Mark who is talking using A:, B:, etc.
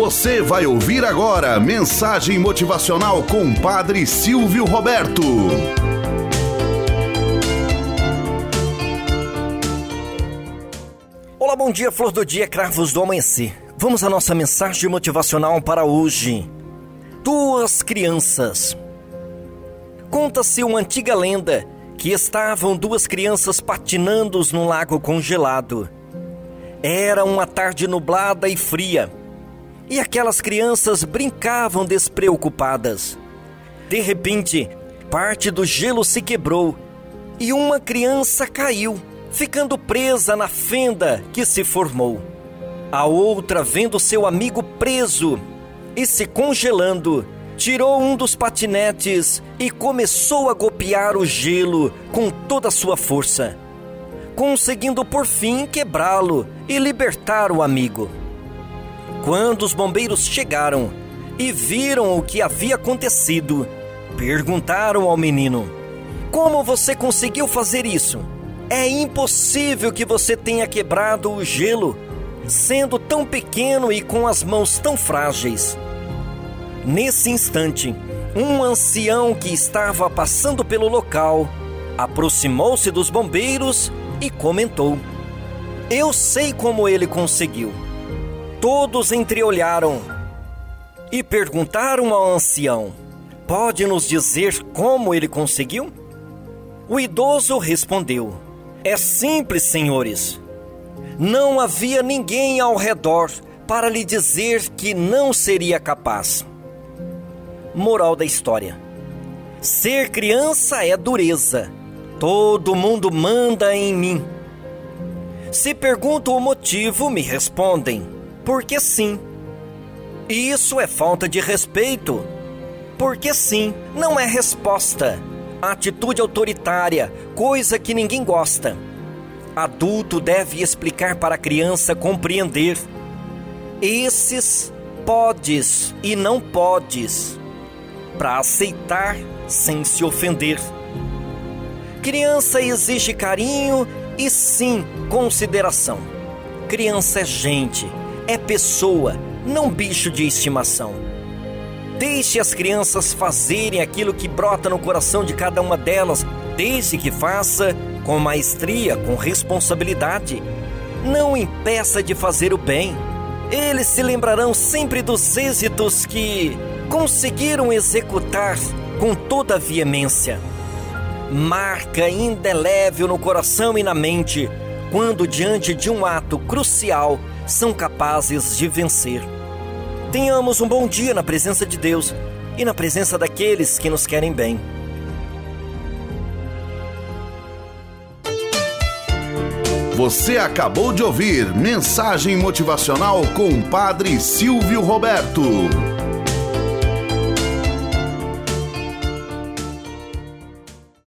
A: Você vai ouvir agora mensagem motivacional com Padre Silvio Roberto.
B: Olá, bom dia, flor do dia, cravos do amanhecer. Vamos à nossa mensagem motivacional para hoje. Duas crianças. Conta-se uma antiga lenda que estavam duas crianças patinando num lago congelado. Era uma tarde nublada e fria e aquelas crianças brincavam despreocupadas. De repente, parte do gelo se quebrou e uma criança caiu, ficando presa na fenda que se formou. A outra, vendo seu amigo preso e se congelando, tirou um dos patinetes e começou a golpear o gelo com toda a sua força, conseguindo por fim quebrá-lo e libertar o amigo. Quando os bombeiros chegaram e viram o que havia acontecido, perguntaram ao menino: Como você conseguiu fazer isso? É impossível que você tenha quebrado o gelo, sendo tão pequeno e com as mãos tão frágeis. Nesse instante, um ancião que estava passando pelo local aproximou-se dos bombeiros e comentou: Eu sei como ele conseguiu. Todos entreolharam e perguntaram ao ancião: Pode nos dizer como ele conseguiu? O idoso respondeu: É simples, senhores. Não havia ninguém ao redor para lhe dizer que não seria capaz. Moral da história: Ser criança é dureza. Todo mundo manda em mim. Se pergunto o motivo, me respondem porque sim. Isso é falta de respeito. Porque sim, não é resposta. Atitude autoritária, coisa que ninguém gosta. Adulto deve explicar para a criança compreender. Esses podes e não podes, para aceitar sem se ofender. Criança exige carinho e sim consideração. Criança é gente é pessoa, não bicho de estimação. Deixe as crianças fazerem aquilo que brota no coração de cada uma delas, desde que faça com maestria, com responsabilidade. Não impeça de fazer o bem. Eles se lembrarão sempre dos êxitos que conseguiram executar com toda a veemência. Marca indelével no coração e na mente quando, diante de um ato crucial, são capazes de vencer. Tenhamos um bom dia na presença de Deus e na presença daqueles que nos querem bem.
A: Você acabou de ouvir Mensagem Motivacional com o Padre Silvio Roberto.